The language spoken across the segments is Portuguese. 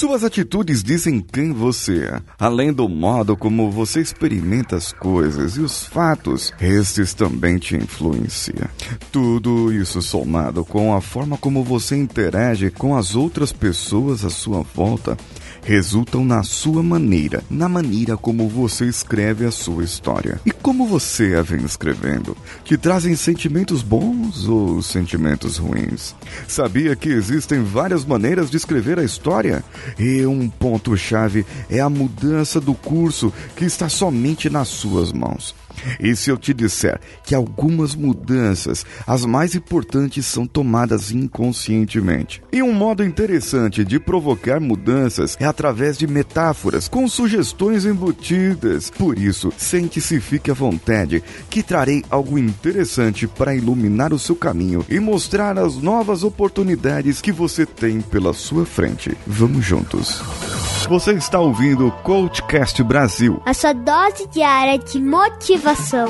Suas atitudes dizem quem você é, além do modo como você experimenta as coisas e os fatos, estes também te influenciam. Tudo isso somado com a forma como você interage com as outras pessoas à sua volta resultam na sua maneira, na maneira como você escreve a sua história. E como você a vem escrevendo? Te trazem sentimentos bons ou sentimentos ruins? Sabia que existem várias maneiras de escrever a história? E um ponto-chave é a mudança do curso que está somente nas suas mãos. E se eu te disser que algumas mudanças, as mais importantes, são tomadas inconscientemente? E um modo interessante de provocar mudanças é através de metáforas, com sugestões embutidas. Por isso, sente-se e fique à vontade, que trarei algo interessante para iluminar o seu caminho e mostrar as novas oportunidades que você tem pela sua frente. Vamos juntos. Você está ouvindo o Coachcast Brasil. A sua dose diária de motivação.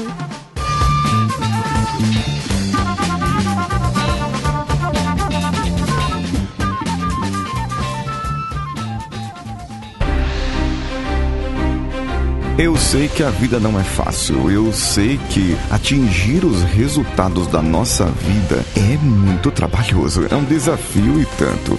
Eu sei que a vida não é fácil. Eu sei que atingir os resultados da nossa vida é muito trabalhoso. É um desafio e tanto.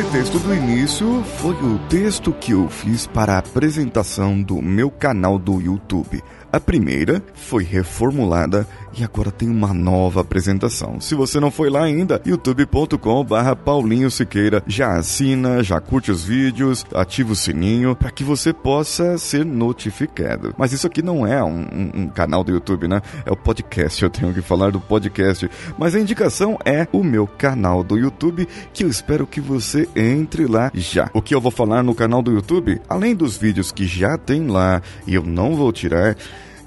Esse texto do início foi o texto que eu fiz para a apresentação do meu canal do YouTube. A primeira foi reformulada e agora tem uma nova apresentação. Se você não foi lá ainda, youtube.com barra Paulinho Siqueira, já assina, já curte os vídeos, ativa o sininho para que você possa ser notificado. Mas isso aqui não é um, um, um, canal do YouTube, né? É o podcast, eu tenho que falar do podcast. Mas a indicação é o meu canal do YouTube, que eu espero que você entre lá já. O que eu vou falar no canal do YouTube, além dos vídeos que já tem lá e eu não vou tirar,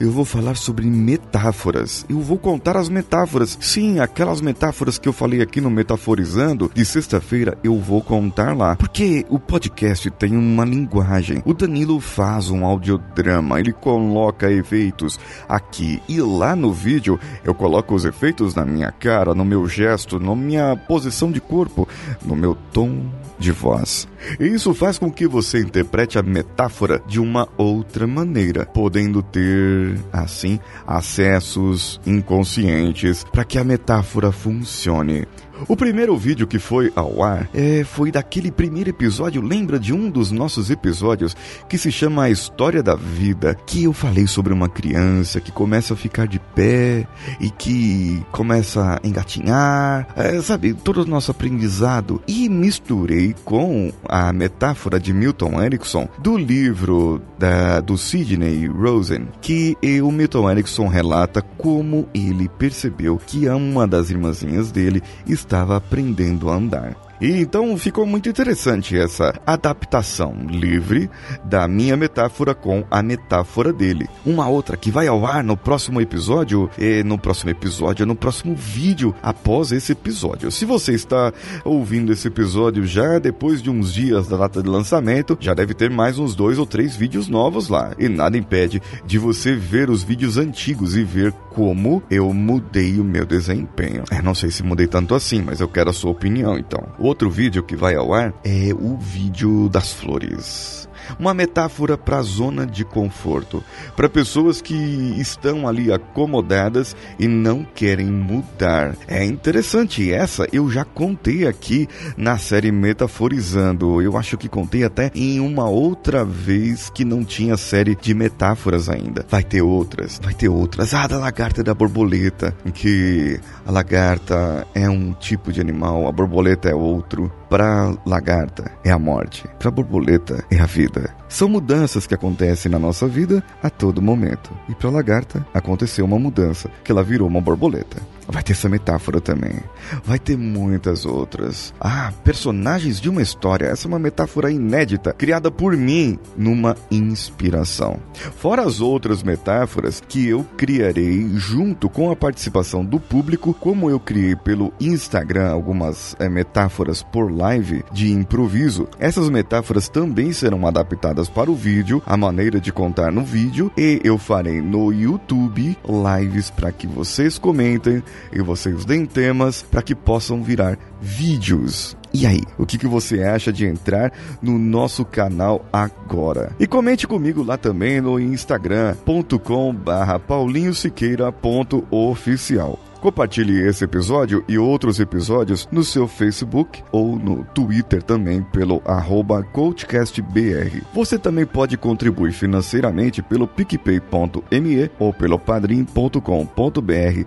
eu vou falar sobre metáforas. Eu vou contar as metáforas. Sim, aquelas metáforas que eu falei aqui no Metaforizando de sexta-feira, eu vou contar lá. Porque o podcast tem uma linguagem. O Danilo faz um audiodrama, ele coloca efeitos aqui e lá no vídeo eu coloco os efeitos na minha cara, no meu gesto, na minha posição de corpo, no meu tom de voz. E isso faz com que você interprete a metáfora de uma outra maneira, podendo ter, assim, acessos inconscientes para que a metáfora funcione. O primeiro vídeo que foi ao ar é, foi daquele primeiro episódio. Lembra de um dos nossos episódios que se chama A História da Vida? Que eu falei sobre uma criança que começa a ficar de pé e que começa a engatinhar, é, sabe, todo o nosso aprendizado. E misturei com a metáfora de Milton Erickson do livro da, do Sidney Rosen, que o Milton Erickson relata como ele percebeu que uma das irmãzinhas dele estava aprendendo a andar. E então ficou muito interessante essa adaptação livre da minha metáfora com a metáfora dele. Uma outra que vai ao ar no próximo episódio, no próximo episódio, no próximo vídeo após esse episódio. Se você está ouvindo esse episódio já depois de uns dias da data de lançamento, já deve ter mais uns dois ou três vídeos novos lá. E nada impede de você ver os vídeos antigos e ver como eu mudei o meu desempenho. Eu não sei se mudei tanto assim, mas eu quero a sua opinião então. Outro vídeo que vai ao ar é o vídeo das flores. Uma metáfora para a zona de conforto, para pessoas que estão ali acomodadas e não querem mudar. É interessante essa, eu já contei aqui na série Metaforizando. Eu acho que contei até em uma outra vez que não tinha série de metáforas ainda. Vai ter outras, vai ter outras. Ah, da lagarta e da borboleta, que a lagarta é um tipo de animal, a borboleta é outro. Para lagarta é a morte, para borboleta é a vida. São mudanças que acontecem na nossa vida a todo momento. E para lagarta aconteceu uma mudança, que ela virou uma borboleta. Vai ter essa metáfora também. Vai ter muitas outras. Ah, personagens de uma história. Essa é uma metáfora inédita, criada por mim numa inspiração. Fora as outras metáforas que eu criarei junto com a participação do público, como eu criei pelo Instagram algumas é, metáforas por live de improviso. Essas metáforas também serão adaptadas para o vídeo, a maneira de contar no vídeo, e eu farei no YouTube lives para que vocês comentem e vocês deem temas para que possam virar vídeos. E aí, o que, que você acha de entrar no nosso canal agora? E comente comigo lá também no instagram.com barra paulinhosiqueira.oficial. Compartilhe esse episódio e outros episódios no seu Facebook ou no Twitter também pelo arroba CoachCastBR. Você também pode contribuir financeiramente pelo picpay.me ou pelo padrim.com.br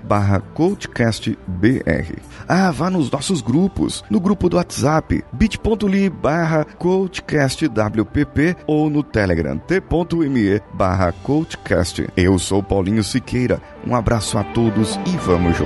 barra CoachCastBR. Ah, vá nos nossos grupos, no grupo do WhatsApp, bit.ly barra CoachCastWPP ou no Telegram, t.me barra CoachCast. Eu sou Paulinho Siqueira, um abraço a todos e vamos